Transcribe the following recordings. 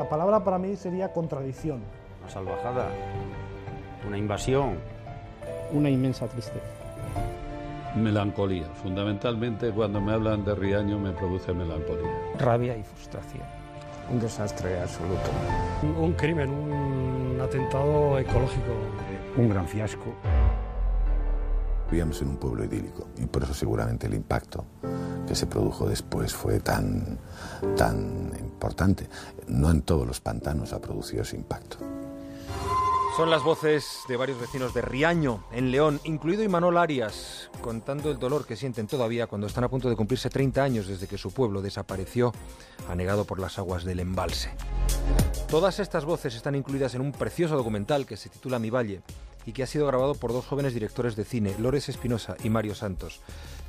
la palabra para mí sería contradicción. Una salvajada, una invasión. Una inmensa tristeza. Melancolía. Fundamentalmente cuando me hablan de Riaño me produce melancolía. Rabia y frustración. Un desastre absoluto. Un, un crimen, un atentado ecológico. Un gran fiasco. Vivíamos en un pueblo idílico y por eso seguramente el impacto que se produjo después fue tan, tan importante. No en todos los pantanos ha producido ese impacto. Son las voces de varios vecinos de Riaño, en León, incluido Imanol Arias, contando el dolor que sienten todavía cuando están a punto de cumplirse 30 años desde que su pueblo desapareció, anegado por las aguas del embalse. Todas estas voces están incluidas en un precioso documental que se titula Mi Valle y que ha sido grabado por dos jóvenes directores de cine, Lores Espinosa y Mario Santos,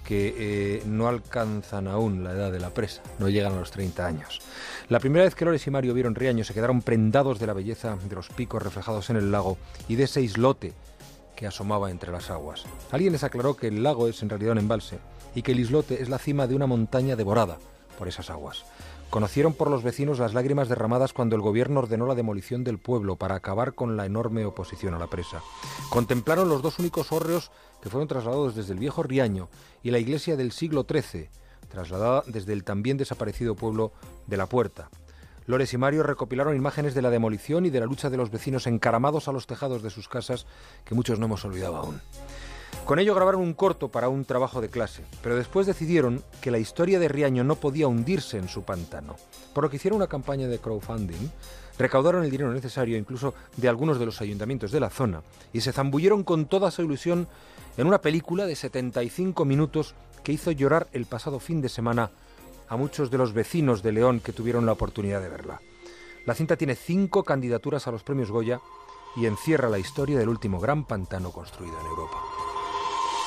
que eh, no alcanzan aún la edad de la presa, no llegan a los 30 años. La primera vez que Lores y Mario vieron Riaño se quedaron prendados de la belleza de los picos reflejados en el lago y de ese islote que asomaba entre las aguas. Alguien les aclaró que el lago es en realidad un embalse y que el islote es la cima de una montaña devorada por esas aguas. Conocieron por los vecinos las lágrimas derramadas cuando el gobierno ordenó la demolición del pueblo para acabar con la enorme oposición a la presa. Contemplaron los dos únicos hórreos que fueron trasladados desde el viejo Riaño y la iglesia del siglo XIII, trasladada desde el también desaparecido pueblo de La Puerta. Lores y Mario recopilaron imágenes de la demolición y de la lucha de los vecinos encaramados a los tejados de sus casas que muchos no hemos olvidado aún. Con ello grabaron un corto para un trabajo de clase, pero después decidieron que la historia de Riaño no podía hundirse en su pantano, por lo que hicieron una campaña de crowdfunding, recaudaron el dinero necesario incluso de algunos de los ayuntamientos de la zona y se zambulleron con toda su ilusión en una película de 75 minutos que hizo llorar el pasado fin de semana a muchos de los vecinos de León que tuvieron la oportunidad de verla. La cinta tiene cinco candidaturas a los premios Goya y encierra la historia del último gran pantano construido en Europa.